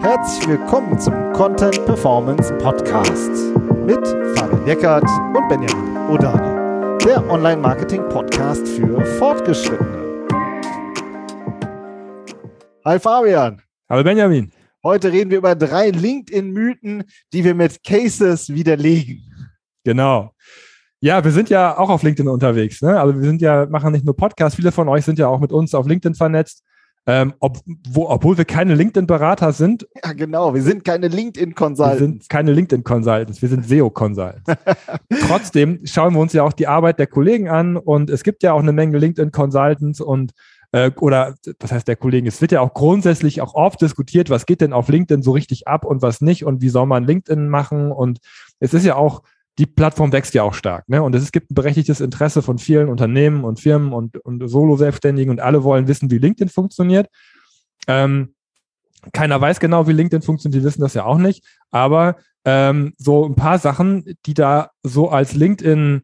Herzlich willkommen zum Content Performance Podcast mit Fabian Eckert und Benjamin Odani, der Online-Marketing-Podcast für Fortgeschrittene. Hi Fabian. Hallo Benjamin. Heute reden wir über drei LinkedIn-Mythen, die wir mit Cases widerlegen. Genau. Ja, wir sind ja auch auf LinkedIn unterwegs. Ne? Also wir sind ja, machen nicht nur Podcasts, viele von euch sind ja auch mit uns auf LinkedIn vernetzt. Ähm, ob, wo, obwohl wir keine LinkedIn-Berater sind. Ja, genau. Wir sind keine LinkedIn-Consultants. Wir sind keine LinkedIn-Consultants. Wir sind SEO-Consultants. Trotzdem schauen wir uns ja auch die Arbeit der Kollegen an und es gibt ja auch eine Menge LinkedIn-Consultants und äh, oder das heißt der Kollegen, es wird ja auch grundsätzlich auch oft diskutiert, was geht denn auf LinkedIn so richtig ab und was nicht und wie soll man LinkedIn machen und es ist ja auch die Plattform wächst ja auch stark. Ne? Und es gibt ein berechtigtes Interesse von vielen Unternehmen und Firmen und, und Solo-Selbstständigen und alle wollen wissen, wie LinkedIn funktioniert. Ähm, keiner weiß genau, wie LinkedIn funktioniert, die wissen das ja auch nicht. Aber ähm, so ein paar Sachen, die da so als LinkedIn,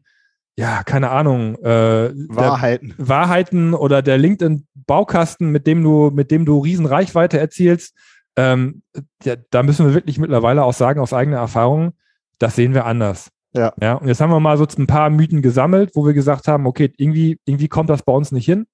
ja, keine Ahnung, äh, Wahrheiten. Wahrheiten oder der LinkedIn-Baukasten, mit dem du, mit dem du riesen Reichweite erzielst, ähm, ja, da müssen wir wirklich mittlerweile auch sagen, aus eigener Erfahrung, das sehen wir anders. Ja. ja. Und jetzt haben wir mal so ein paar Mythen gesammelt, wo wir gesagt haben, okay, irgendwie, irgendwie kommt das bei uns nicht hin.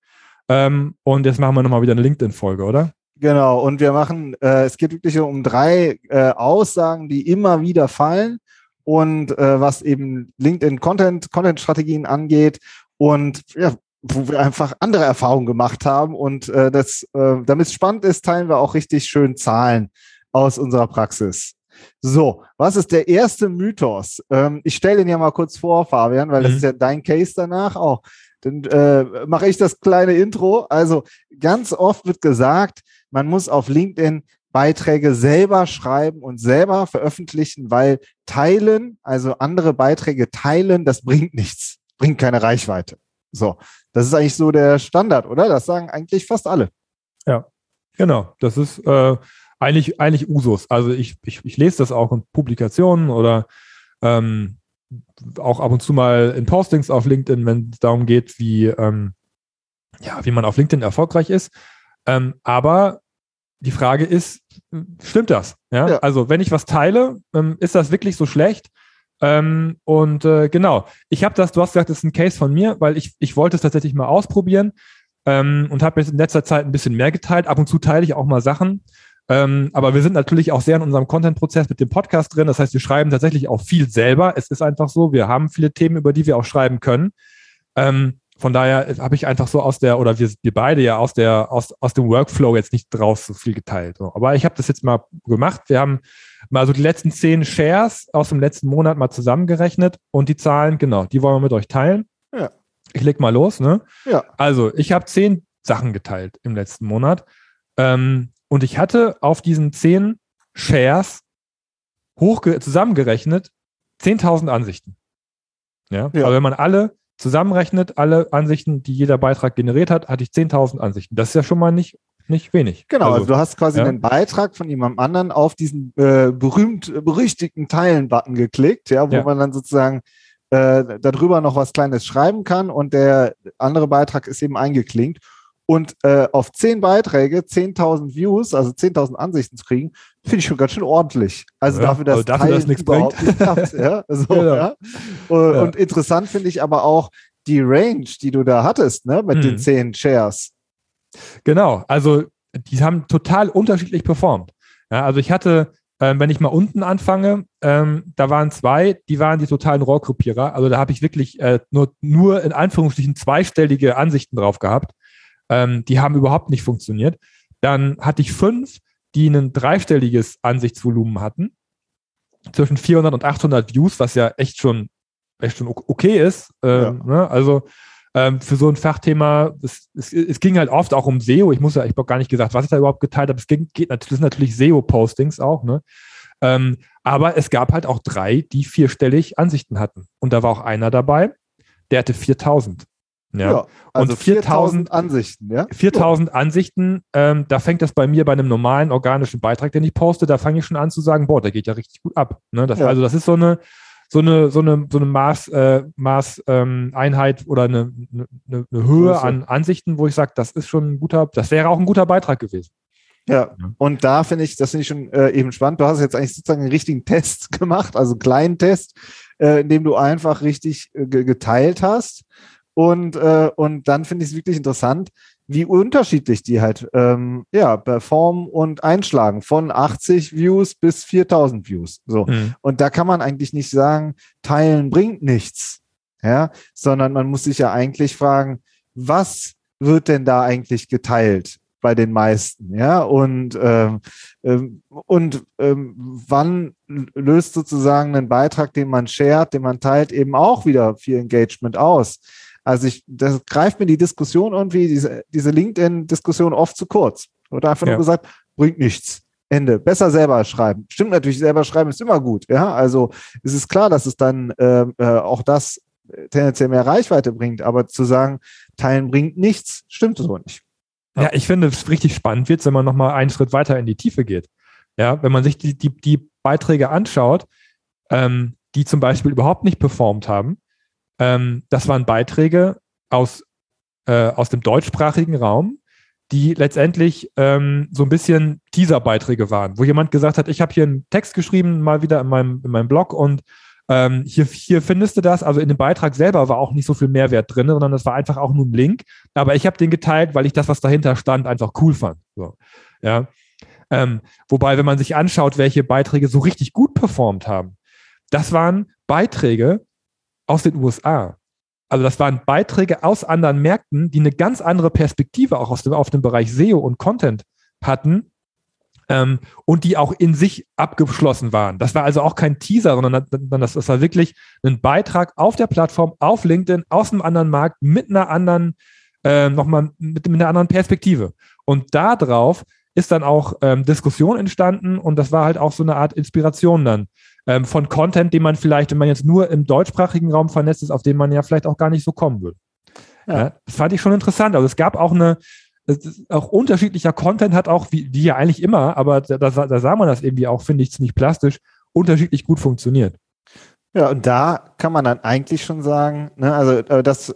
Ähm, und jetzt machen wir nochmal wieder eine LinkedIn-Folge, oder? Genau, und wir machen, äh, es geht wirklich um drei äh, Aussagen, die immer wieder fallen und äh, was eben LinkedIn Content, Content-Strategien angeht und ja, wo wir einfach andere Erfahrungen gemacht haben und äh, das, äh, damit es spannend ist, teilen wir auch richtig schön Zahlen aus unserer Praxis. So, was ist der erste Mythos? Ähm, ich stelle ihn ja mal kurz vor, Fabian, weil mhm. das ist ja dein Case danach auch. Dann äh, mache ich das kleine Intro. Also ganz oft wird gesagt, man muss auf LinkedIn Beiträge selber schreiben und selber veröffentlichen, weil teilen, also andere Beiträge teilen, das bringt nichts, bringt keine Reichweite. So, das ist eigentlich so der Standard, oder? Das sagen eigentlich fast alle. Ja, genau. Das ist äh, eigentlich, eigentlich Usus. Also ich, ich, ich lese das auch in Publikationen oder ähm, auch ab und zu mal in Postings auf LinkedIn, wenn es darum geht, wie, ähm, ja, wie man auf LinkedIn erfolgreich ist. Ähm, aber die Frage ist, stimmt das? Ja? ja. Also wenn ich was teile, ähm, ist das wirklich so schlecht? Ähm, und äh, genau, ich habe das, du hast gesagt, das ist ein Case von mir, weil ich, ich wollte es tatsächlich mal ausprobieren ähm, und habe jetzt in letzter Zeit ein bisschen mehr geteilt. Ab und zu teile ich auch mal Sachen. Ähm, aber wir sind natürlich auch sehr in unserem Content-Prozess mit dem Podcast drin. Das heißt, wir schreiben tatsächlich auch viel selber. Es ist einfach so, wir haben viele Themen, über die wir auch schreiben können. Ähm, von daher habe ich einfach so aus der, oder wir, wir beide ja aus der, aus, aus dem Workflow jetzt nicht draus so viel geteilt. Aber ich habe das jetzt mal gemacht. Wir haben mal so die letzten zehn Shares aus dem letzten Monat mal zusammengerechnet und die Zahlen, genau, die wollen wir mit euch teilen. Ja. Ich leg mal los, ne? Ja. Also, ich habe zehn Sachen geteilt im letzten Monat. Ähm, und ich hatte auf diesen zehn Shares hoch zusammengerechnet 10.000 Ansichten. Ja? ja. Aber wenn man alle zusammenrechnet, alle Ansichten, die jeder Beitrag generiert hat, hatte ich 10.000 Ansichten. Das ist ja schon mal nicht, nicht wenig. Genau, also, also du hast quasi ja. einen Beitrag von jemandem anderen auf diesen äh, berühmt berüchtigten Teilen-Button geklickt, ja, wo ja. man dann sozusagen äh, darüber noch was Kleines schreiben kann und der andere Beitrag ist eben eingeklinkt. Und äh, auf zehn Beiträge 10.000 Views, also 10.000 Ansichten zu kriegen, finde ich schon ganz schön ordentlich. Also ja, dafür, dass dafür, dass nichts bringt. Nicht klappt, ja? So, genau. ja? Und, ja. und, interessant finde ich aber auch die Range, die du da hattest, ne, mit hm. den zehn Shares. Genau, also die haben total unterschiedlich performt. Ja, also ich hatte, ähm, wenn ich mal unten anfange, ähm, da waren zwei, die waren die totalen Rohrgruppierer. Also da habe ich wirklich äh, nur, nur in Anführungsstrichen zweistellige Ansichten drauf gehabt. Ähm, die haben überhaupt nicht funktioniert. Dann hatte ich fünf, die ein dreistelliges Ansichtsvolumen hatten, zwischen 400 und 800 Views, was ja echt schon, echt schon okay ist. Ähm, ja. ne? Also ähm, für so ein Fachthema, es, es, es, ging halt oft auch um SEO. Ich muss ja, ich habe gar nicht gesagt, was ich da überhaupt geteilt habe. Es ging, geht natürlich, das sind natürlich SEO-Postings auch, ne? Ähm, aber es gab halt auch drei, die vierstellig Ansichten hatten. Und da war auch einer dabei, der hatte 4000. Ja, ja also und 4000 Ansichten, ja? 4000 Ansichten, ähm, da fängt das bei mir bei einem normalen organischen Beitrag, den ich poste, da fange ich schon an zu sagen, boah, der geht ja richtig gut ab. Ne? Das, ja. Also das ist so eine, so eine, so eine, so eine Maß, äh, Maß ähm, Einheit oder eine, eine, eine Höhe an Ansichten, wo ich sage, das ist schon ein guter, das wäre auch ein guter Beitrag gewesen. Ja, und da finde ich, das finde ich schon äh, eben spannend. Du hast jetzt eigentlich sozusagen einen richtigen Test gemacht, also einen kleinen Test, äh, in dem du einfach richtig äh, geteilt hast. Und, äh, und dann finde ich es wirklich interessant, wie unterschiedlich die halt ähm, ja, performen und einschlagen. Von 80 Views bis 4000 Views. So. Mhm. Und da kann man eigentlich nicht sagen, teilen bringt nichts. Ja, sondern man muss sich ja eigentlich fragen, was wird denn da eigentlich geteilt? bei den meisten, ja, und, ähm, ähm, und ähm, wann löst sozusagen ein Beitrag, den man shared, den man teilt, eben auch wieder viel Engagement aus. Also ich, das greift mir die Diskussion irgendwie, diese, diese LinkedIn-Diskussion oft zu kurz. Oder einfach ja. nur gesagt, bringt nichts. Ende. Besser selber schreiben. Stimmt natürlich, selber schreiben ist immer gut. Ja, also es ist klar, dass es dann äh, äh, auch das tendenziell mehr Reichweite bringt, aber zu sagen, teilen bringt nichts, stimmt so nicht. Ja, ich finde, es richtig spannend wird, wenn man nochmal einen Schritt weiter in die Tiefe geht. Ja, wenn man sich die, die, die Beiträge anschaut, ähm, die zum Beispiel überhaupt nicht performt haben, ähm, das waren Beiträge aus, äh, aus dem deutschsprachigen Raum, die letztendlich ähm, so ein bisschen Teaser-Beiträge waren, wo jemand gesagt hat, ich habe hier einen Text geschrieben, mal wieder in meinem, in meinem Blog und ähm, hier, hier findest du das. Also in dem Beitrag selber war auch nicht so viel Mehrwert drin, sondern es war einfach auch nur ein Link. Aber ich habe den geteilt, weil ich das, was dahinter stand, einfach cool fand. So, ja. Ähm, wobei, wenn man sich anschaut, welche Beiträge so richtig gut performt haben, das waren Beiträge aus den USA. Also das waren Beiträge aus anderen Märkten, die eine ganz andere Perspektive auch aus dem, auf dem Bereich SEO und Content hatten ähm, und die auch in sich abgeschlossen waren. Das war also auch kein Teaser, sondern das, das war wirklich ein Beitrag auf der Plattform, auf LinkedIn, aus einem anderen Markt, mit einer anderen, äh, nochmal mit, mit einer anderen Perspektive. Und darauf ist dann auch ähm, Diskussion entstanden und das war halt auch so eine Art Inspiration dann ähm, von Content, den man vielleicht, wenn man jetzt nur im deutschsprachigen Raum vernetzt ist, auf den man ja vielleicht auch gar nicht so kommen würde. Ja. ja. das fand ich schon interessant. Also es gab auch eine, auch unterschiedlicher Content hat auch, wie, wie ja eigentlich immer, aber da, da, da sah man das irgendwie auch, finde ich, ziemlich plastisch, unterschiedlich gut funktioniert. Ja, und da kann man dann eigentlich schon sagen, ne, also äh, das,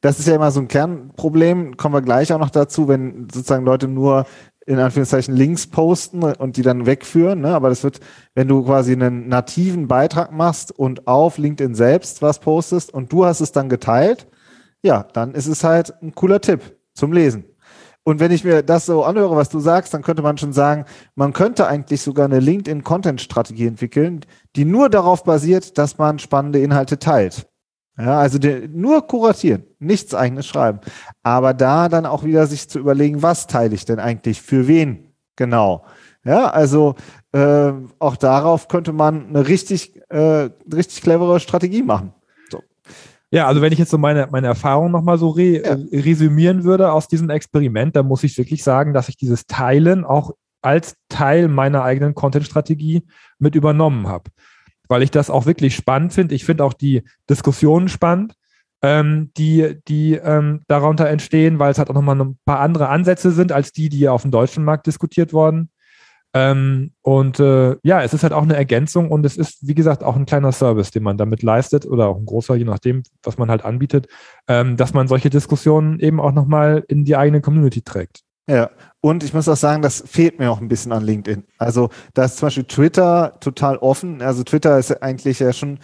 das ist ja immer so ein Kernproblem, kommen wir gleich auch noch dazu, wenn sozusagen Leute nur in Anführungszeichen Links posten und die dann wegführen. Ne? Aber das wird, wenn du quasi einen nativen Beitrag machst und auf LinkedIn selbst was postest und du hast es dann geteilt, ja, dann ist es halt ein cooler Tipp zum Lesen. Und wenn ich mir das so anhöre, was du sagst, dann könnte man schon sagen, man könnte eigentlich sogar eine LinkedIn-Content-Strategie entwickeln, die nur darauf basiert, dass man spannende Inhalte teilt. Ja, also der, nur kuratieren, nichts eigenes schreiben. Aber da dann auch wieder sich zu überlegen, was teile ich denn eigentlich für wen genau. Ja, also äh, auch darauf könnte man eine richtig, äh, richtig clevere Strategie machen. So. Ja, also wenn ich jetzt so meine, meine Erfahrung nochmal so re ja. resümieren würde aus diesem Experiment, dann muss ich wirklich sagen, dass ich dieses Teilen auch als Teil meiner eigenen Content-Strategie mit übernommen habe weil ich das auch wirklich spannend finde. Ich finde auch die Diskussionen spannend, ähm, die, die ähm, darunter entstehen, weil es halt auch nochmal ein paar andere Ansätze sind als die, die auf dem deutschen Markt diskutiert wurden. Ähm, und äh, ja, es ist halt auch eine Ergänzung und es ist, wie gesagt, auch ein kleiner Service, den man damit leistet oder auch ein großer, je nachdem, was man halt anbietet, ähm, dass man solche Diskussionen eben auch nochmal in die eigene Community trägt. Ja, und ich muss auch sagen, das fehlt mir auch ein bisschen an LinkedIn. Also da ist zum Beispiel Twitter total offen. Also Twitter ist eigentlich ja schon,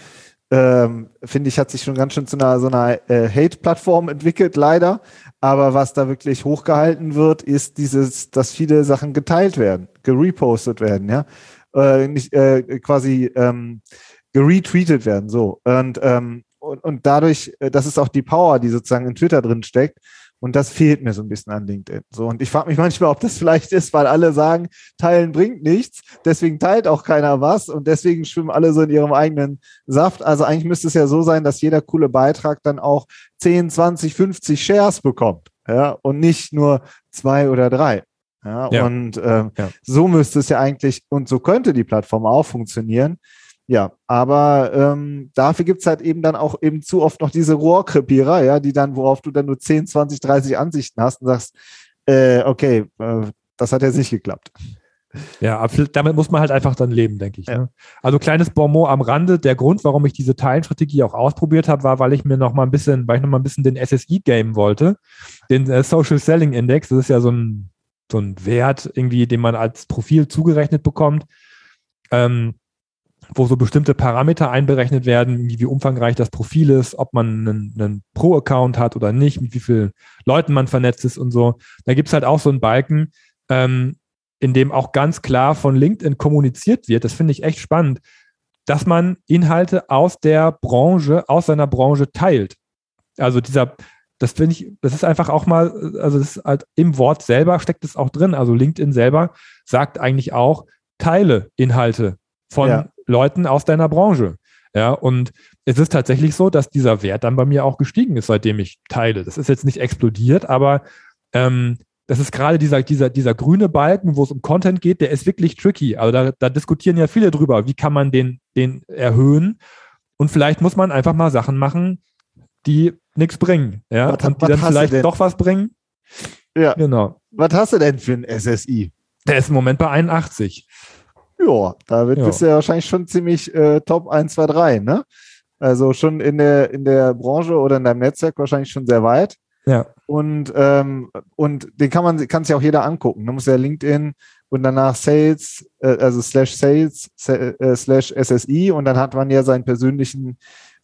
ähm, finde ich, hat sich schon ganz schön zu einer so einer äh, Hate-Plattform entwickelt, leider. Aber was da wirklich hochgehalten wird, ist dieses, dass viele Sachen geteilt werden, gerepostet werden, ja. Äh, nicht, äh, quasi ähm, geretweetet werden, so. Und, ähm, und, und dadurch, äh, das ist auch die Power, die sozusagen in Twitter drin steckt. Und das fehlt mir so ein bisschen an LinkedIn. So, und ich frage mich manchmal, ob das vielleicht ist, weil alle sagen, teilen bringt nichts, deswegen teilt auch keiner was und deswegen schwimmen alle so in ihrem eigenen Saft. Also eigentlich müsste es ja so sein, dass jeder coole Beitrag dann auch 10, 20, 50 Shares bekommt. Ja, und nicht nur zwei oder drei. Ja, ja. und ähm, ja. so müsste es ja eigentlich, und so könnte die Plattform auch funktionieren, ja, aber ähm, dafür gibt's halt eben dann auch eben zu oft noch diese Rohrkrepierer, ja, die dann, worauf du dann nur 10, 20, 30 Ansichten hast und sagst, äh, okay, äh, das hat jetzt nicht geklappt. Ja, damit muss man halt einfach dann leben, denke ich. Ja. Ne? Also kleines Bonmot am Rande. Der Grund, warum ich diese Teilenstrategie auch ausprobiert habe, war, weil ich mir noch mal ein bisschen, weil ich noch mal ein bisschen den SSI game wollte, den äh, Social Selling Index. Das ist ja so ein so ein Wert irgendwie, den man als Profil zugerechnet bekommt, ähm, wo so bestimmte Parameter einberechnet werden, wie, wie umfangreich das Profil ist, ob man einen, einen Pro-Account hat oder nicht, mit wie vielen Leuten man vernetzt ist und so. Da gibt es halt auch so einen Balken, ähm, in dem auch ganz klar von LinkedIn kommuniziert wird. Das finde ich echt spannend, dass man Inhalte aus der Branche, aus seiner Branche teilt. Also dieser, das finde ich, das ist einfach auch mal, also das ist halt im Wort selber steckt es auch drin. Also LinkedIn selber sagt eigentlich auch, teile Inhalte von ja. Leuten aus deiner Branche. Ja, und es ist tatsächlich so, dass dieser Wert dann bei mir auch gestiegen ist, seitdem ich teile. Das ist jetzt nicht explodiert, aber ähm, das ist gerade dieser, dieser, dieser grüne Balken, wo es um Content geht, der ist wirklich tricky. Also da, da diskutieren ja viele drüber, wie kann man den, den erhöhen. Und vielleicht muss man einfach mal Sachen machen, die nichts bringen. Ja, was, und die dann vielleicht doch was bringen. Ja. Genau. Was hast du denn für ein SSI? Der ist im Moment bei 81. Ja, da wird bist du ja wahrscheinlich schon ziemlich äh, Top 1, 2, 3, ne? Also schon in der, in der Branche oder in deinem Netzwerk wahrscheinlich schon sehr weit. Ja. Und, ähm, und den kann man, kann sich auch jeder angucken. Da muss ja LinkedIn und danach Sales, äh, also slash Sales, äh, slash SSI und dann hat man ja seinen persönlichen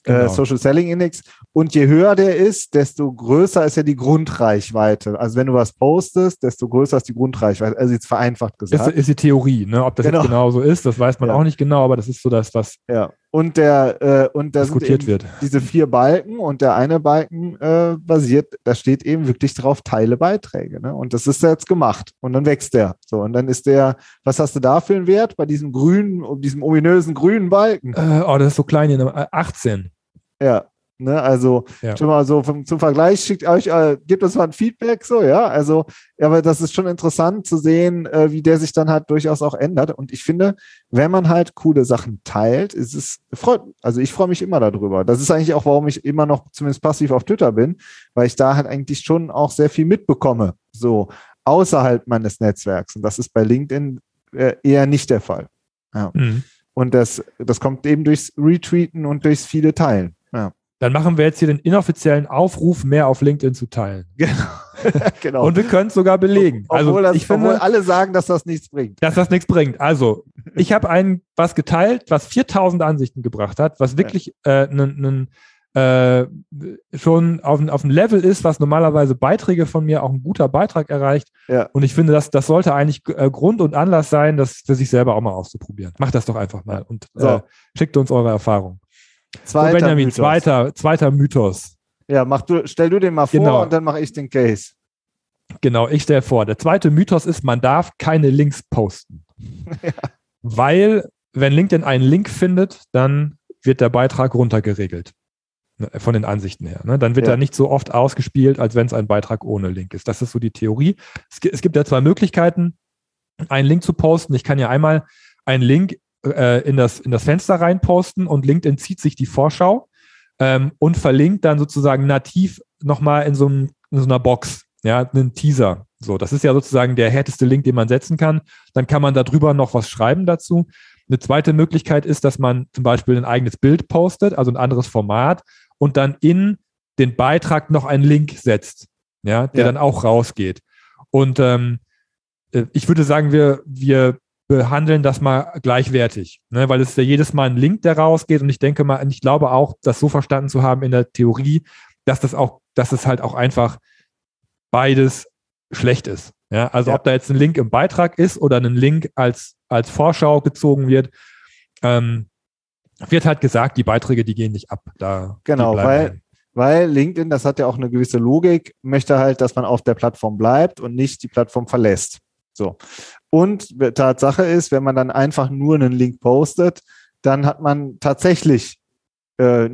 genau. Social Selling Index. Und je höher der ist, desto größer ist ja die Grundreichweite. Also wenn du was postest, desto größer ist die Grundreichweite. Also jetzt vereinfacht gesagt. Das ist die Theorie, ne? Ob das genau. jetzt genau so ist, das weiß man ja. auch nicht genau, aber das ist so das, was ja. und der äh, und da diskutiert wird. Diese vier Balken und der eine Balken äh, basiert, da steht eben wirklich drauf, teile Beiträge. Ne? Und das ist jetzt gemacht. Und dann wächst der. So, und dann ist der, was hast du da für einen Wert bei diesem grünen, diesem ominösen grünen Balken? Äh, oh, das ist so klein hier, 18. Ja, Ne, also ja. schon mal so vom, zum Vergleich schickt euch, äh, gebt uns mal ein Feedback, so, ja. Also, aber das ist schon interessant zu sehen, äh, wie der sich dann halt durchaus auch ändert. Und ich finde, wenn man halt coole Sachen teilt, ist es freut, also ich freue mich immer darüber. Das ist eigentlich auch, warum ich immer noch zumindest passiv auf Twitter bin, weil ich da halt eigentlich schon auch sehr viel mitbekomme, so außerhalb meines Netzwerks. Und das ist bei LinkedIn äh, eher nicht der Fall. Ja. Mhm. Und das, das kommt eben durchs Retweeten und durchs viele Teilen. Ja. Dann machen wir jetzt hier den inoffiziellen Aufruf, mehr auf LinkedIn zu teilen. Genau. genau. Und wir können es sogar belegen. Also obwohl, das, ich finde, obwohl alle sagen, dass das nichts bringt. Dass das nichts bringt. Also, ich habe ein was geteilt, was 4000 Ansichten gebracht hat, was wirklich ja. äh, äh, schon auf, auf einem Level ist, was normalerweise Beiträge von mir auch ein guter Beitrag erreicht. Ja. Und ich finde, das, das sollte eigentlich äh, Grund und Anlass sein, das für sich selber auch mal auszuprobieren. Macht das doch einfach mal und so. äh, schickt uns eure Erfahrung. Zweiter so, Benjamin, Mythos. Zweiter, zweiter Mythos. Ja, mach du, stell du den mal vor genau. und dann mache ich den Case. Genau, ich stelle vor. Der zweite Mythos ist, man darf keine Links posten. ja. Weil, wenn LinkedIn einen Link findet, dann wird der Beitrag runtergeregelt. Ne, von den Ansichten her. Ne? Dann wird ja. er nicht so oft ausgespielt, als wenn es ein Beitrag ohne Link ist. Das ist so die Theorie. Es, es gibt ja zwei Möglichkeiten, einen Link zu posten. Ich kann ja einmal einen Link äh, in, das, in das Fenster reinposten und LinkedIn zieht sich die Vorschau ähm, und verlinkt dann sozusagen nativ nochmal in, so in so einer Box, ja, einen Teaser. So, das ist ja sozusagen der härteste Link, den man setzen kann. Dann kann man darüber noch was schreiben dazu. Eine zweite Möglichkeit ist, dass man zum Beispiel ein eigenes Bild postet, also ein anderes Format, und dann in den Beitrag noch einen Link setzt, ja, der ja. dann auch rausgeht. Und ähm, äh, ich würde sagen, wir, wir behandeln das mal gleichwertig, ne? weil es ja jedes Mal ein Link, der rausgeht und ich denke mal, ich glaube auch, das so verstanden zu haben in der Theorie, dass das auch, dass es halt auch einfach beides schlecht ist. Ja, also ja. ob da jetzt ein Link im Beitrag ist oder ein Link als, als Vorschau gezogen wird, ähm, wird halt gesagt, die Beiträge, die gehen nicht ab. Da, genau, weil, weil LinkedIn, das hat ja auch eine gewisse Logik, möchte halt, dass man auf der Plattform bleibt und nicht die Plattform verlässt. So. Und Tatsache ist, wenn man dann einfach nur einen Link postet, dann hat man tatsächlich äh,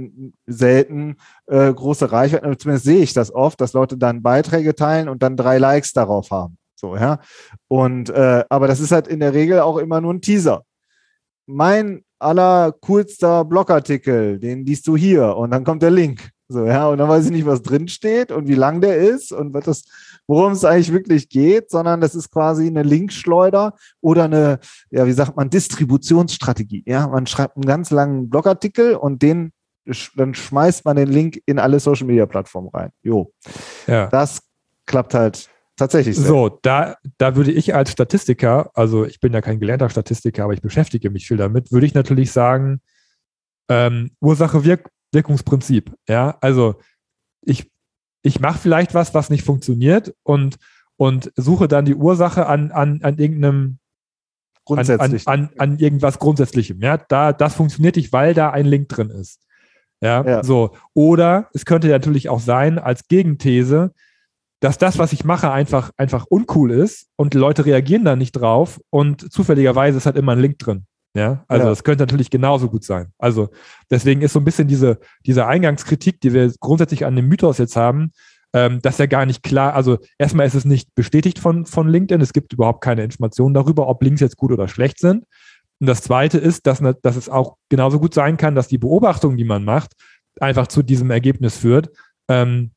selten äh, große Reichweite. Zumindest sehe ich das oft, dass Leute dann Beiträge teilen und dann drei Likes darauf haben. So, ja. Und äh, aber das ist halt in der Regel auch immer nur ein Teaser. Mein allercoolster Blogartikel, den liest du hier und dann kommt der Link. So, ja, und dann weiß ich nicht, was drin steht und wie lang der ist und was das worum es eigentlich wirklich geht, sondern das ist quasi eine Linkschleuder oder eine, ja, wie sagt man, Distributionsstrategie. Ja, man schreibt einen ganz langen Blogartikel und den, dann schmeißt man den Link in alle Social Media Plattformen rein. Jo. Ja. Das klappt halt tatsächlich. Sehr. So, da, da würde ich als Statistiker, also ich bin ja kein gelernter Statistiker, aber ich beschäftige mich viel damit, würde ich natürlich sagen, ähm, Ursache-Wirkungsprinzip. Ja, also ich, ich mache vielleicht was, was nicht funktioniert und, und suche dann die Ursache an, an, an irgendeinem Grundsätzlich. An, an, an, irgendwas Grundsätzlichem. Ja, da, das funktioniert nicht, weil da ein Link drin ist. Ja, ja, so. Oder es könnte natürlich auch sein, als Gegenthese, dass das, was ich mache, einfach, einfach uncool ist und Leute reagieren da nicht drauf und zufälligerweise ist halt immer ein Link drin. Ja, also ja. das könnte natürlich genauso gut sein. Also deswegen ist so ein bisschen diese, diese Eingangskritik, die wir grundsätzlich an dem Mythos jetzt haben, ähm, dass ja gar nicht klar, also erstmal ist es nicht bestätigt von, von LinkedIn, es gibt überhaupt keine Informationen darüber, ob Links jetzt gut oder schlecht sind. Und das zweite ist, dass, dass es auch genauso gut sein kann, dass die Beobachtung, die man macht, einfach zu diesem Ergebnis führt, ähm,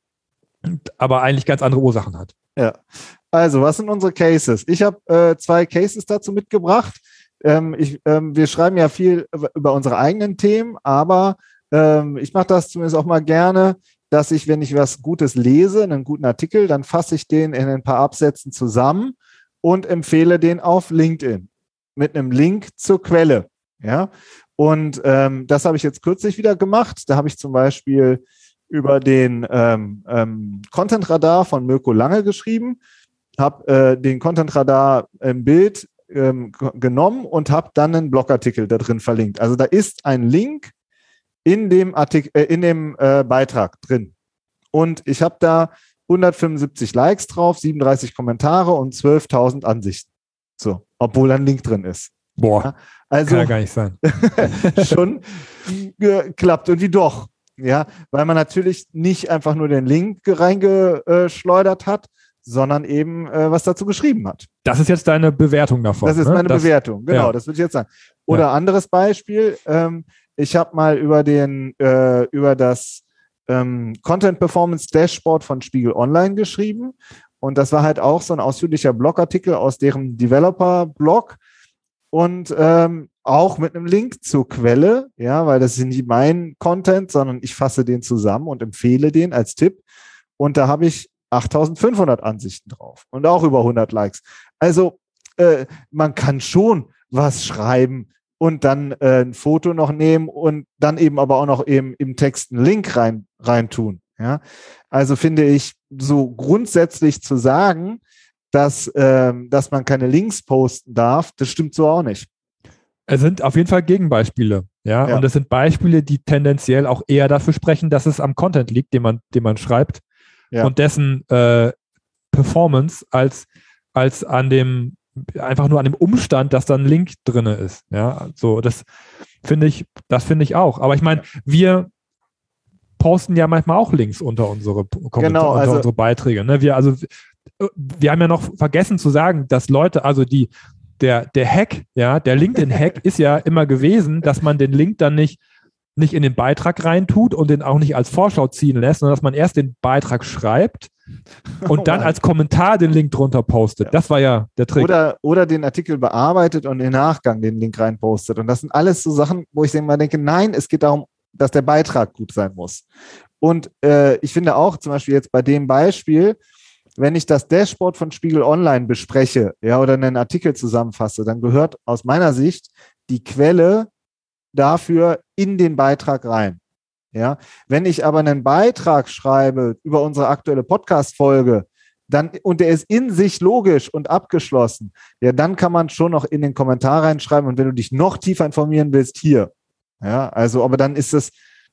aber eigentlich ganz andere Ursachen hat. Ja. Also, was sind unsere Cases? Ich habe äh, zwei Cases dazu mitgebracht. Ähm, ich, ähm, wir schreiben ja viel über unsere eigenen Themen, aber ähm, ich mache das zumindest auch mal gerne, dass ich, wenn ich was Gutes lese, einen guten Artikel, dann fasse ich den in ein paar Absätzen zusammen und empfehle den auf LinkedIn mit einem Link zur Quelle. Ja, und ähm, das habe ich jetzt kürzlich wieder gemacht. Da habe ich zum Beispiel über den ähm, ähm, Content Radar von Mirko Lange geschrieben, habe äh, den Content Radar im Bild ähm, genommen und habe dann einen Blogartikel da drin verlinkt. Also da ist ein Link in dem Artikel, äh, in dem äh, Beitrag drin. Und ich habe da 175 Likes drauf, 37 Kommentare und 12.000 Ansichten. So, obwohl ein Link drin ist. Boah, ja, also kann ja gar nicht sein. schon klappt irgendwie doch. Ja, weil man natürlich nicht einfach nur den Link reingeschleudert hat, sondern eben äh, was dazu geschrieben hat. Das ist jetzt deine Bewertung davon. Das ist ne? meine das, Bewertung, genau, ja. das würde ich jetzt sagen. Oder ja. anderes Beispiel, ähm, ich habe mal über den, äh, über das ähm, Content Performance Dashboard von Spiegel Online geschrieben. Und das war halt auch so ein ausführlicher Blogartikel aus deren Developer-Blog und ähm, auch mit einem Link zur Quelle, ja, weil das ist nicht mein Content, sondern ich fasse den zusammen und empfehle den als Tipp. Und da habe ich 8500 Ansichten drauf und auch über 100 Likes. Also äh, man kann schon was schreiben und dann äh, ein Foto noch nehmen und dann eben aber auch noch eben im Text einen Link rein, rein tun. Ja, also finde ich so grundsätzlich zu sagen, dass, ähm, dass man keine Links posten darf, das stimmt so auch nicht. Es sind auf jeden Fall Gegenbeispiele, ja? ja. Und es sind Beispiele, die tendenziell auch eher dafür sprechen, dass es am Content liegt, den man, den man schreibt ja. und dessen äh, Performance als, als an dem, einfach nur an dem Umstand, dass da ein Link drin ist. Ja, so, das finde ich, das finde ich auch. Aber ich meine, wir posten ja manchmal auch Links unter unsere Kommentare, genau, also, unter unsere Beiträge. Ne? Wir, also, wir haben ja noch vergessen zu sagen, dass Leute, also die, der, der Hack, ja, der LinkedIn-Hack ist ja immer gewesen, dass man den Link dann nicht nicht in den Beitrag reintut und den auch nicht als Vorschau ziehen lässt, sondern dass man erst den Beitrag schreibt und oh dann als Kommentar den Link drunter postet. Ja. Das war ja der Trick. Oder, oder den Artikel bearbeitet und im Nachgang den Link reinpostet. Und das sind alles so Sachen, wo ich immer denke, nein, es geht darum, dass der Beitrag gut sein muss. Und äh, ich finde auch zum Beispiel jetzt bei dem Beispiel, wenn ich das Dashboard von Spiegel Online bespreche, ja, oder einen Artikel zusammenfasse, dann gehört aus meiner Sicht die Quelle dafür in den Beitrag rein. Ja, wenn ich aber einen Beitrag schreibe über unsere aktuelle Podcast-Folge, dann, und der ist in sich logisch und abgeschlossen, ja, dann kann man schon noch in den Kommentar reinschreiben und wenn du dich noch tiefer informieren willst, hier. Ja, also, aber dann ist das,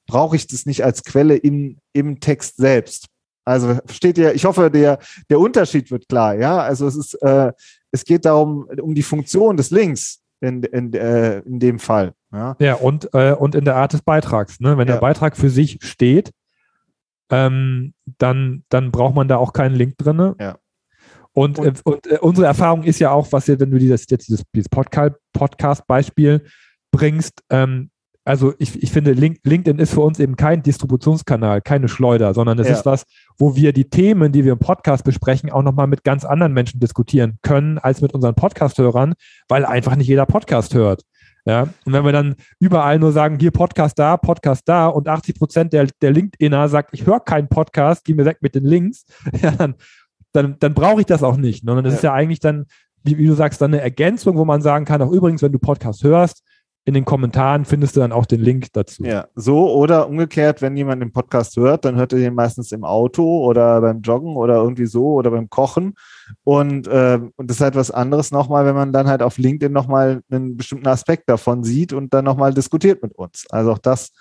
brauche ich das nicht als Quelle im, im Text selbst. Also versteht ihr, ich hoffe, der, der Unterschied wird klar, ja. Also es ist, äh, es geht darum, um die Funktion des Links in, in, äh, in dem Fall. Ja, ja und, äh, und in der Art des Beitrags. Ne? Wenn ja. der Beitrag für sich steht, ähm, dann, dann braucht man da auch keinen Link drin. Ja. Und, und, äh, und äh, unsere Erfahrung ist ja auch, was ihr, wenn du dieses, jetzt dieses, dieses Podcast-Beispiel bringst, ähm, also ich, ich finde, LinkedIn ist für uns eben kein Distributionskanal, keine Schleuder, sondern es ja. ist was, wo wir die Themen, die wir im Podcast besprechen, auch nochmal mit ganz anderen Menschen diskutieren können, als mit unseren Podcast-Hörern, weil einfach nicht jeder Podcast hört. Ja, und wenn wir dann überall nur sagen, hier Podcast da, Podcast da und 80 Prozent der, der LinkedIner sagt, ich höre keinen Podcast, geh mir weg mit den Links, ja, dann, dann, dann brauche ich das auch nicht. Und das ja. ist ja eigentlich dann, wie, wie, du sagst, dann eine Ergänzung, wo man sagen kann, auch übrigens, wenn du Podcast hörst, in den Kommentaren findest du dann auch den Link dazu. Ja, so oder umgekehrt, wenn jemand den Podcast hört, dann hört er den meistens im Auto oder beim Joggen oder irgendwie so oder beim Kochen. Und, äh, und das ist halt was anderes nochmal, wenn man dann halt auf LinkedIn nochmal einen bestimmten Aspekt davon sieht und dann nochmal diskutiert mit uns. Also auch das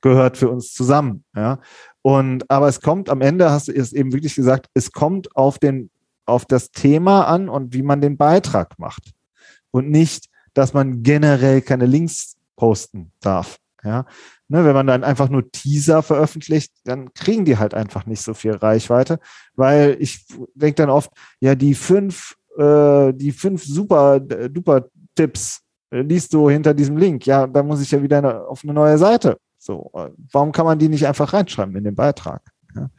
gehört für uns zusammen. Ja. Und aber es kommt am Ende, hast du es eben wirklich gesagt, es kommt auf den, auf das Thema an und wie man den Beitrag macht. Und nicht, dass man generell keine Links posten darf. Ja. Ne, wenn man dann einfach nur Teaser veröffentlicht, dann kriegen die halt einfach nicht so viel Reichweite, weil ich denke dann oft, ja, die fünf, äh, die fünf super duper Tipps äh, liest du hinter diesem Link. Ja, da muss ich ja wieder auf eine neue Seite. So, äh, warum kann man die nicht einfach reinschreiben in den Beitrag? Ja?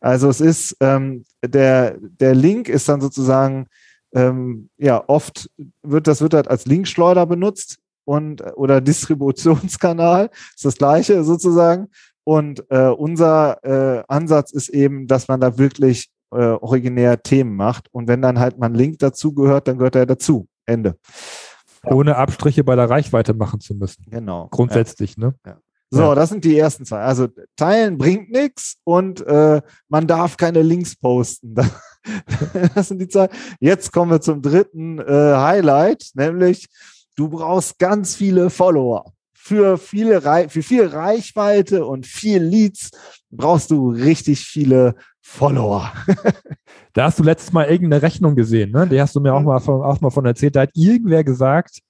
Also es ist ähm, der der Link ist dann sozusagen ähm, ja oft wird das wird halt als Linkschleuder benutzt und oder Distributionskanal ist das gleiche sozusagen und äh, unser äh, Ansatz ist eben, dass man da wirklich äh, originär Themen macht und wenn dann halt mal ein Link dazu gehört, dann gehört er dazu. Ende. Ohne Abstriche bei der Reichweite machen zu müssen. Genau. Grundsätzlich, ja. ne? Ja. So, ja. das sind die ersten zwei. Also teilen bringt nichts und äh, man darf keine Links posten. das sind die zwei. Jetzt kommen wir zum dritten äh, Highlight, nämlich du brauchst ganz viele Follower. Für viele für viel Reichweite und viel Leads brauchst du richtig viele Follower. da hast du letztes Mal irgendeine Rechnung gesehen, ne? Die hast du mir auch mhm. mal von, auch mal von erzählt. Da hat irgendwer gesagt,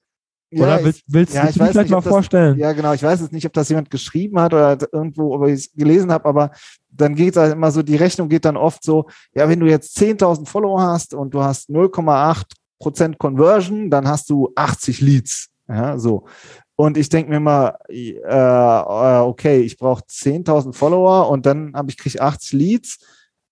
ja, oder willst, willst, ja, du dich vielleicht mal das, vorstellen? Ja, genau. Ich weiß jetzt nicht, ob das jemand geschrieben hat oder irgendwo, ob ich es gelesen habe, aber dann geht halt immer so, die Rechnung geht dann oft so, ja, wenn du jetzt 10.000 Follower hast und du hast 0,8 Prozent Conversion, dann hast du 80 Leads. Ja, so. Und ich denke mir mal, äh, okay, ich brauche 10.000 Follower und dann habe ich krieg 80 Leads,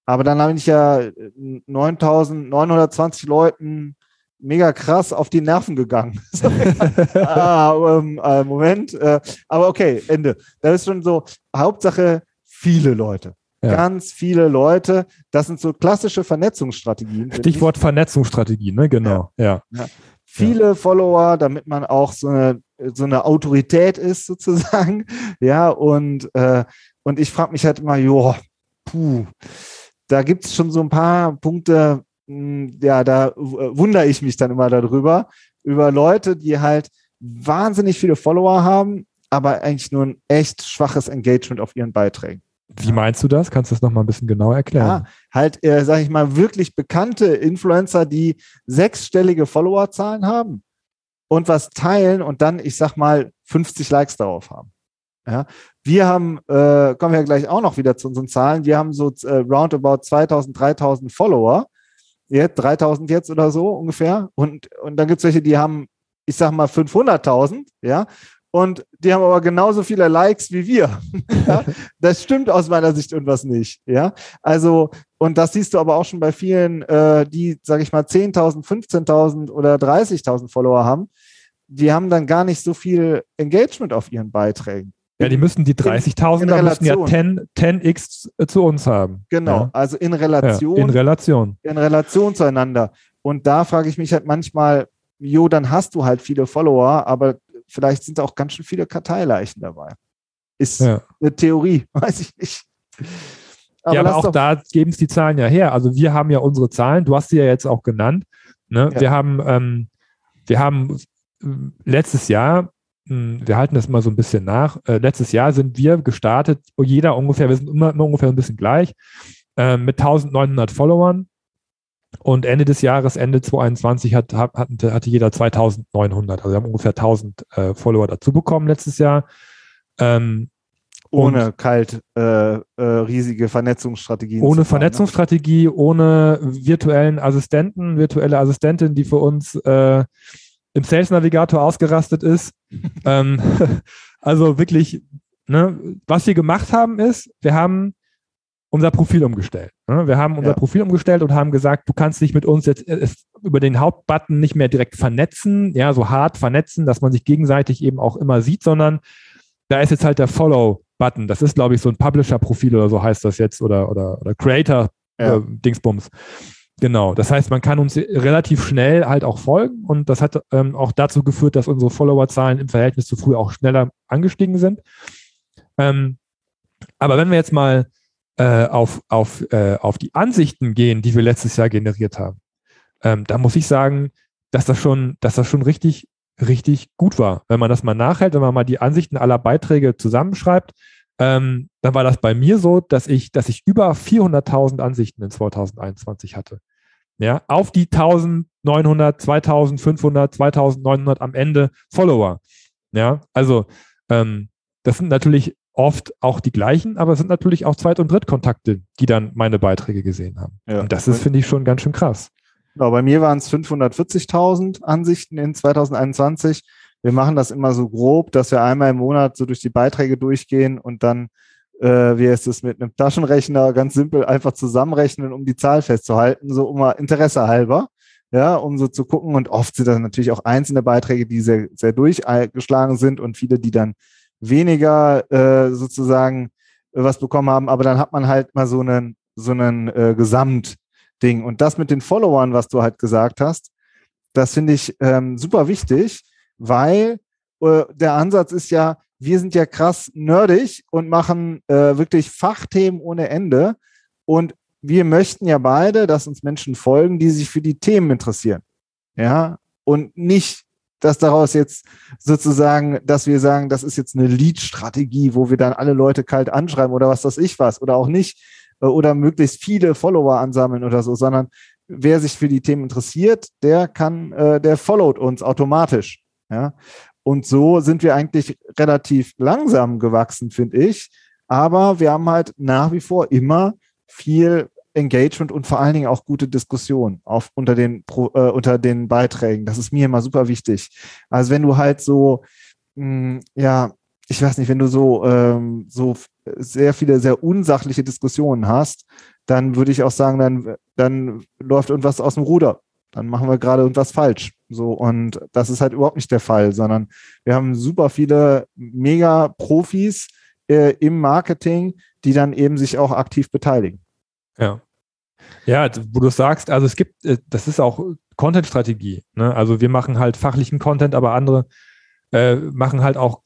aber dann habe ich ja 9.920 Leuten mega krass auf die Nerven gegangen. ah, ähm, äh, Moment, äh, aber okay, Ende. Das ist schon so, Hauptsache viele Leute. Ja. Ganz viele Leute. Das sind so klassische Vernetzungsstrategien. Stichwort Vernetzungsstrategie, ne? Genau. Ja. ja. Viele ja. Follower, damit man auch so eine, so eine Autorität ist, sozusagen. Ja, und, äh, und ich frage mich halt immer, jo, puh, da gibt es schon so ein paar Punkte, ja, da wundere ich mich dann immer darüber, über Leute, die halt wahnsinnig viele Follower haben, aber eigentlich nur ein echt schwaches Engagement auf ihren Beiträgen. Wie meinst du das? Kannst du das nochmal ein bisschen genauer erklären? Ja, halt, äh, sag ich mal, wirklich bekannte Influencer, die sechsstellige Followerzahlen haben und was teilen und dann, ich sag mal, 50 Likes darauf haben. Ja, wir haben, äh, kommen wir gleich auch noch wieder zu unseren Zahlen, wir haben so äh, roundabout 2000, 3000 Follower jetzt 3000 jetzt oder so ungefähr. Und, und dann gibt es welche, die haben, ich sag mal, 500.000, ja. Und die haben aber genauso viele Likes wie wir. ja? Das stimmt aus meiner Sicht irgendwas nicht, ja. Also, und das siehst du aber auch schon bei vielen, äh, die, sage ich mal, 10.000, 15.000 oder 30.000 Follower haben. Die haben dann gar nicht so viel Engagement auf ihren Beiträgen. Ja, die müssen die 30.000 müssen ja 10, 10x zu uns haben. Genau, ja. also in Relation. Ja, in Relation. In Relation zueinander. Und da frage ich mich halt manchmal, jo, dann hast du halt viele Follower, aber vielleicht sind auch ganz schön viele Karteileichen dabei. Ist ja. eine Theorie, weiß ich nicht. Aber ja, aber auch da geben es die Zahlen ja her. Also wir haben ja unsere Zahlen, du hast sie ja jetzt auch genannt. Ne? Wir haben, ähm, wir haben äh, letztes Jahr wir halten das mal so ein bisschen nach. Äh, letztes Jahr sind wir gestartet, jeder ungefähr, wir sind immer, immer ungefähr ein bisschen gleich, äh, mit 1900 Followern. Und Ende des Jahres, Ende 2021, hat, hat, hatte jeder 2900. Also wir haben ungefähr 1000 äh, Follower dazu bekommen letztes Jahr. Ähm, ohne kalt äh, äh, riesige Vernetzungsstrategien. Ohne fahren, ne? Vernetzungsstrategie, ne? ohne virtuellen Assistenten, virtuelle Assistentin, die für uns äh, im Sales Navigator ausgerastet ist. ähm, also wirklich, ne, was wir gemacht haben ist, wir haben unser Profil umgestellt. Ne? Wir haben unser ja. Profil umgestellt und haben gesagt, du kannst dich mit uns jetzt äh, über den Hauptbutton nicht mehr direkt vernetzen, ja, so hart vernetzen, dass man sich gegenseitig eben auch immer sieht, sondern da ist jetzt halt der Follow-Button. Das ist, glaube ich, so ein Publisher-Profil oder so heißt das jetzt oder, oder, oder Creator-Dingsbums. Ja. Genau, das heißt, man kann uns relativ schnell halt auch folgen und das hat ähm, auch dazu geführt, dass unsere Followerzahlen im Verhältnis zu früher auch schneller angestiegen sind. Ähm, aber wenn wir jetzt mal äh, auf, auf, äh, auf die Ansichten gehen, die wir letztes Jahr generiert haben, ähm, da muss ich sagen, dass das schon, dass das schon richtig, richtig gut war. Wenn man das mal nachhält, wenn man mal die Ansichten aller Beiträge zusammenschreibt, ähm, dann war das bei mir so, dass ich, dass ich über 400.000 Ansichten in 2021 hatte. Ja, auf die 1900, 2500, 2900 am Ende Follower. Ja, also ähm, das sind natürlich oft auch die gleichen, aber es sind natürlich auch Zweit- und Drittkontakte, die dann meine Beiträge gesehen haben. Ja. Und das ist, finde ich, schon ganz schön krass. Genau, bei mir waren es 540.000 Ansichten in 2021 wir machen das immer so grob, dass wir einmal im Monat so durch die Beiträge durchgehen und dann, äh, wie ist es mit einem Taschenrechner, ganz simpel einfach zusammenrechnen, um die Zahl festzuhalten, so um mal Interesse halber. Ja, um so zu gucken. Und oft sind das natürlich auch einzelne Beiträge, die sehr, sehr durchgeschlagen sind und viele, die dann weniger äh, sozusagen was bekommen haben. Aber dann hat man halt mal so einen, so einen äh, Gesamtding. Und das mit den Followern, was du halt gesagt hast, das finde ich ähm, super wichtig, weil äh, der Ansatz ist ja, wir sind ja krass nerdig und machen äh, wirklich Fachthemen ohne Ende. Und wir möchten ja beide, dass uns Menschen folgen, die sich für die Themen interessieren. Ja, und nicht, dass daraus jetzt sozusagen, dass wir sagen, das ist jetzt eine Lead-Strategie, wo wir dann alle Leute kalt anschreiben oder was das ich was oder auch nicht äh, oder möglichst viele Follower ansammeln oder so, sondern wer sich für die Themen interessiert, der kann, äh, der followt uns automatisch. Ja? Und so sind wir eigentlich relativ langsam gewachsen, finde ich. Aber wir haben halt nach wie vor immer viel Engagement und vor allen Dingen auch gute Diskussion auf, unter, den, äh, unter den Beiträgen. Das ist mir immer super wichtig. Also wenn du halt so, mh, hm, ja, ich weiß nicht, wenn du so, ähm, so sehr viele sehr unsachliche Diskussionen hast, dann würde ich auch sagen, dann, dann läuft irgendwas aus dem Ruder dann machen wir gerade irgendwas falsch. So, und das ist halt überhaupt nicht der Fall, sondern wir haben super viele Mega-Profis äh, im Marketing, die dann eben sich auch aktiv beteiligen. Ja. Ja, wo du sagst, also es gibt, äh, das ist auch Content-Strategie. Ne? Also wir machen halt fachlichen Content, aber andere äh, machen halt auch,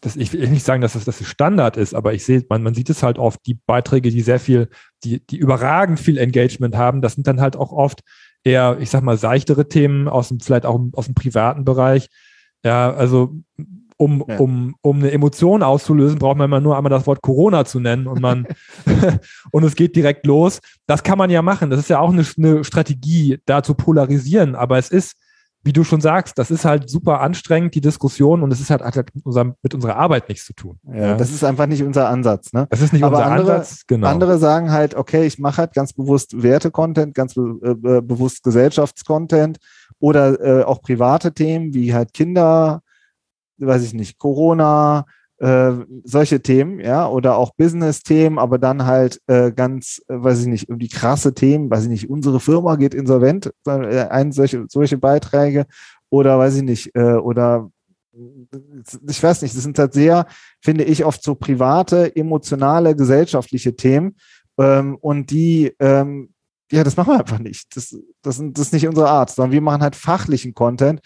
das, ich will nicht sagen, dass das, das Standard ist, aber ich sehe, man, man sieht es halt oft, die Beiträge, die sehr viel, die, die überragend viel Engagement haben, das sind dann halt auch oft eher, ich sag mal, seichtere Themen aus dem, vielleicht auch aus dem privaten Bereich. Ja, also um, ja. um, um eine Emotion auszulösen, braucht man immer nur einmal das Wort Corona zu nennen und man und es geht direkt los. Das kann man ja machen. Das ist ja auch eine, eine Strategie, da zu polarisieren, aber es ist wie du schon sagst, das ist halt super anstrengend, die Diskussion, und es ist halt, hat halt mit, unserem, mit unserer Arbeit nichts zu tun. Ja, ja, das ist einfach nicht unser Ansatz. Ne? Das ist nicht Aber unser andere, Ansatz, genau. Andere sagen halt, okay, ich mache halt ganz bewusst Werte-Content, ganz be äh, bewusst Gesellschaftscontent oder äh, auch private Themen wie halt Kinder, weiß ich nicht, Corona, äh, solche Themen, ja, oder auch Business-Themen, aber dann halt äh, ganz, äh, weiß ich nicht, irgendwie krasse Themen, weiß ich nicht, unsere Firma geht insolvent, äh, ein solche, solche Beiträge, oder weiß ich nicht, äh, oder ich weiß nicht, das sind halt sehr, finde ich, oft so private, emotionale, gesellschaftliche Themen. Ähm, und die, ähm, ja, das machen wir einfach nicht. Das, das, das ist nicht unsere Art, sondern wir machen halt fachlichen Content.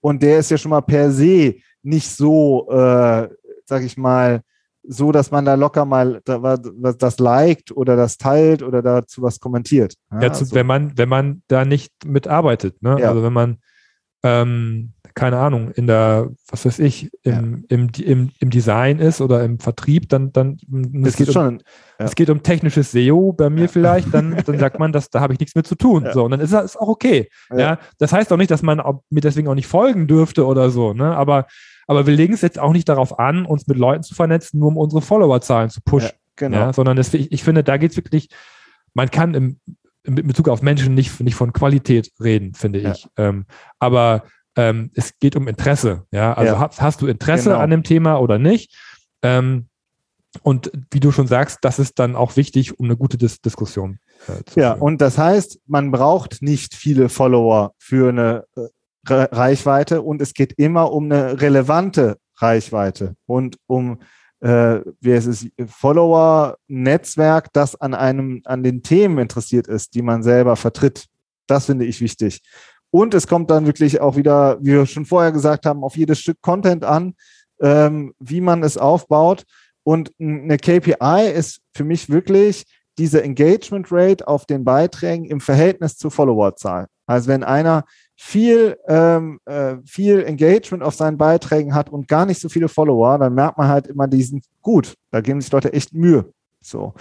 Und der ist ja schon mal per se nicht so äh, sag ich mal, so, dass man da locker mal das liked oder das teilt oder dazu was kommentiert. Ja, ja also. wenn man, wenn man da nicht mitarbeitet, ne? Ja. Also wenn man, ähm, keine Ahnung, in der, was weiß ich, im, ja. im, im, im Design ist oder im Vertrieb, dann, dann es geht, um, es geht um technisches SEO bei mir vielleicht, dann, dann sagt man, dass, da habe ich nichts mit zu tun. So, und dann ist das auch okay. Ja. Das heißt auch nicht, dass man mir deswegen auch nicht folgen dürfte oder so, ne? Aber aber wir legen es jetzt auch nicht darauf an, uns mit Leuten zu vernetzen, nur um unsere Followerzahlen zu pushen. Ja, genau. Ja, sondern das, ich, ich, finde, da geht es wirklich, man kann im, in Bezug auf Menschen nicht, nicht von Qualität reden, finde ja. ich. Ähm, aber ähm, es geht um Interesse. Ja, also hast, hast, du Interesse genau. an dem Thema oder nicht? Ähm, und wie du schon sagst, das ist dann auch wichtig, um eine gute Dis Diskussion äh, zu Ja, führen. und das heißt, man braucht nicht viele Follower für eine äh, Reichweite und es geht immer um eine relevante Reichweite und um äh, wie es ist, Follower-Netzwerk, das an einem, an den Themen interessiert ist, die man selber vertritt. Das finde ich wichtig. Und es kommt dann wirklich auch wieder, wie wir schon vorher gesagt haben, auf jedes Stück Content an, ähm, wie man es aufbaut. Und eine KPI ist für mich wirklich diese Engagement Rate auf den Beiträgen im Verhältnis zur Followerzahl. Also wenn einer viel, ähm, äh, viel Engagement auf seinen Beiträgen hat und gar nicht so viele Follower, dann merkt man halt immer diesen, gut, da geben sich Leute echt Mühe. So,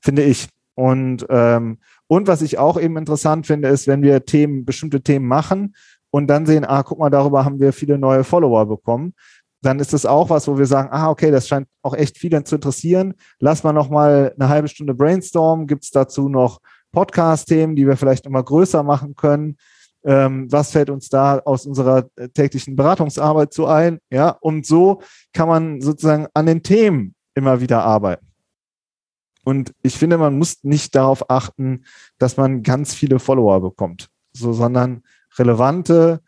finde ich. Und, ähm, und was ich auch eben interessant finde, ist, wenn wir Themen, bestimmte Themen machen und dann sehen, ah, guck mal, darüber haben wir viele neue Follower bekommen, dann ist das auch was, wo wir sagen, ah, okay, das scheint auch echt vielen zu interessieren. Lass mal noch mal eine halbe Stunde brainstormen. Gibt es dazu noch Podcast-Themen, die wir vielleicht immer größer machen können? Ähm, was fällt uns da aus unserer äh, täglichen Beratungsarbeit zu ein? Ja, und so kann man sozusagen an den Themen immer wieder arbeiten. Und ich finde, man muss nicht darauf achten, dass man ganz viele Follower bekommt, so, sondern relevante,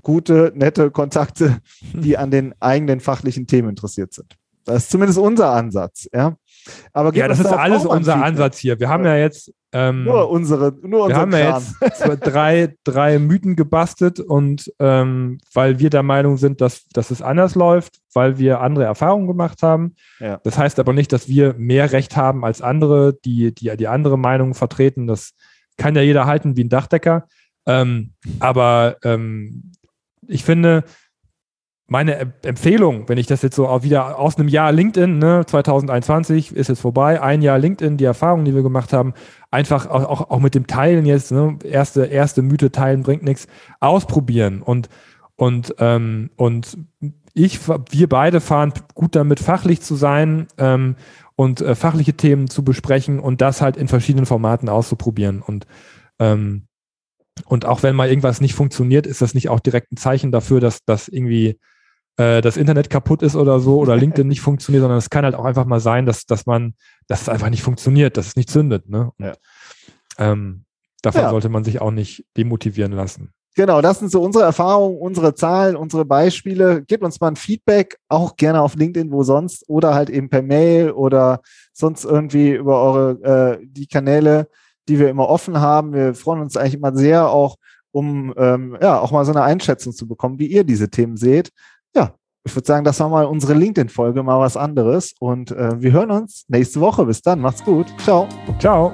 gute, nette Kontakte, die an den eigenen fachlichen Themen interessiert sind. Das ist zumindest unser Ansatz, ja. Aber ja, das ist alles unser Ansatz hier. Wir haben ja jetzt ähm, nur unsere, nur wir haben ja jetzt drei, drei Mythen gebastelt und ähm, weil wir der Meinung sind, dass, dass es anders läuft, weil wir andere Erfahrungen gemacht haben. Ja. Das heißt aber nicht, dass wir mehr Recht haben als andere, die, die die andere Meinung vertreten. Das kann ja jeder halten wie ein Dachdecker. Ähm, aber ähm, ich finde, meine Empfehlung, wenn ich das jetzt so auch wieder aus einem Jahr LinkedIn, ne, 2021 ist jetzt vorbei, ein Jahr LinkedIn, die Erfahrungen, die wir gemacht haben, einfach auch, auch, auch mit dem Teilen jetzt, ne, erste, erste Mythe teilen bringt nichts, ausprobieren und, und, ähm, und ich, wir beide fahren gut damit, fachlich zu sein ähm, und äh, fachliche Themen zu besprechen und das halt in verschiedenen Formaten auszuprobieren. Und ähm, und auch wenn mal irgendwas nicht funktioniert, ist das nicht auch direkt ein Zeichen dafür, dass das irgendwie äh, das Internet kaputt ist oder so oder LinkedIn nicht funktioniert, sondern es kann halt auch einfach mal sein, dass, dass man, dass es einfach nicht funktioniert, dass es nicht zündet. Ne? Und, ja. ähm, davon ja. sollte man sich auch nicht demotivieren lassen. Genau, das sind so unsere Erfahrungen, unsere Zahlen, unsere Beispiele. Gebt uns mal ein Feedback, auch gerne auf LinkedIn, wo sonst, oder halt eben per Mail oder sonst irgendwie über eure äh, die Kanäle, die wir immer offen haben. Wir freuen uns eigentlich immer sehr auch, um ähm, ja auch mal so eine Einschätzung zu bekommen, wie ihr diese Themen seht ich würde sagen, das war mal unsere LinkedIn-Folge, mal was anderes. Und äh, wir hören uns nächste Woche. Bis dann, macht's gut. Ciao. Ciao.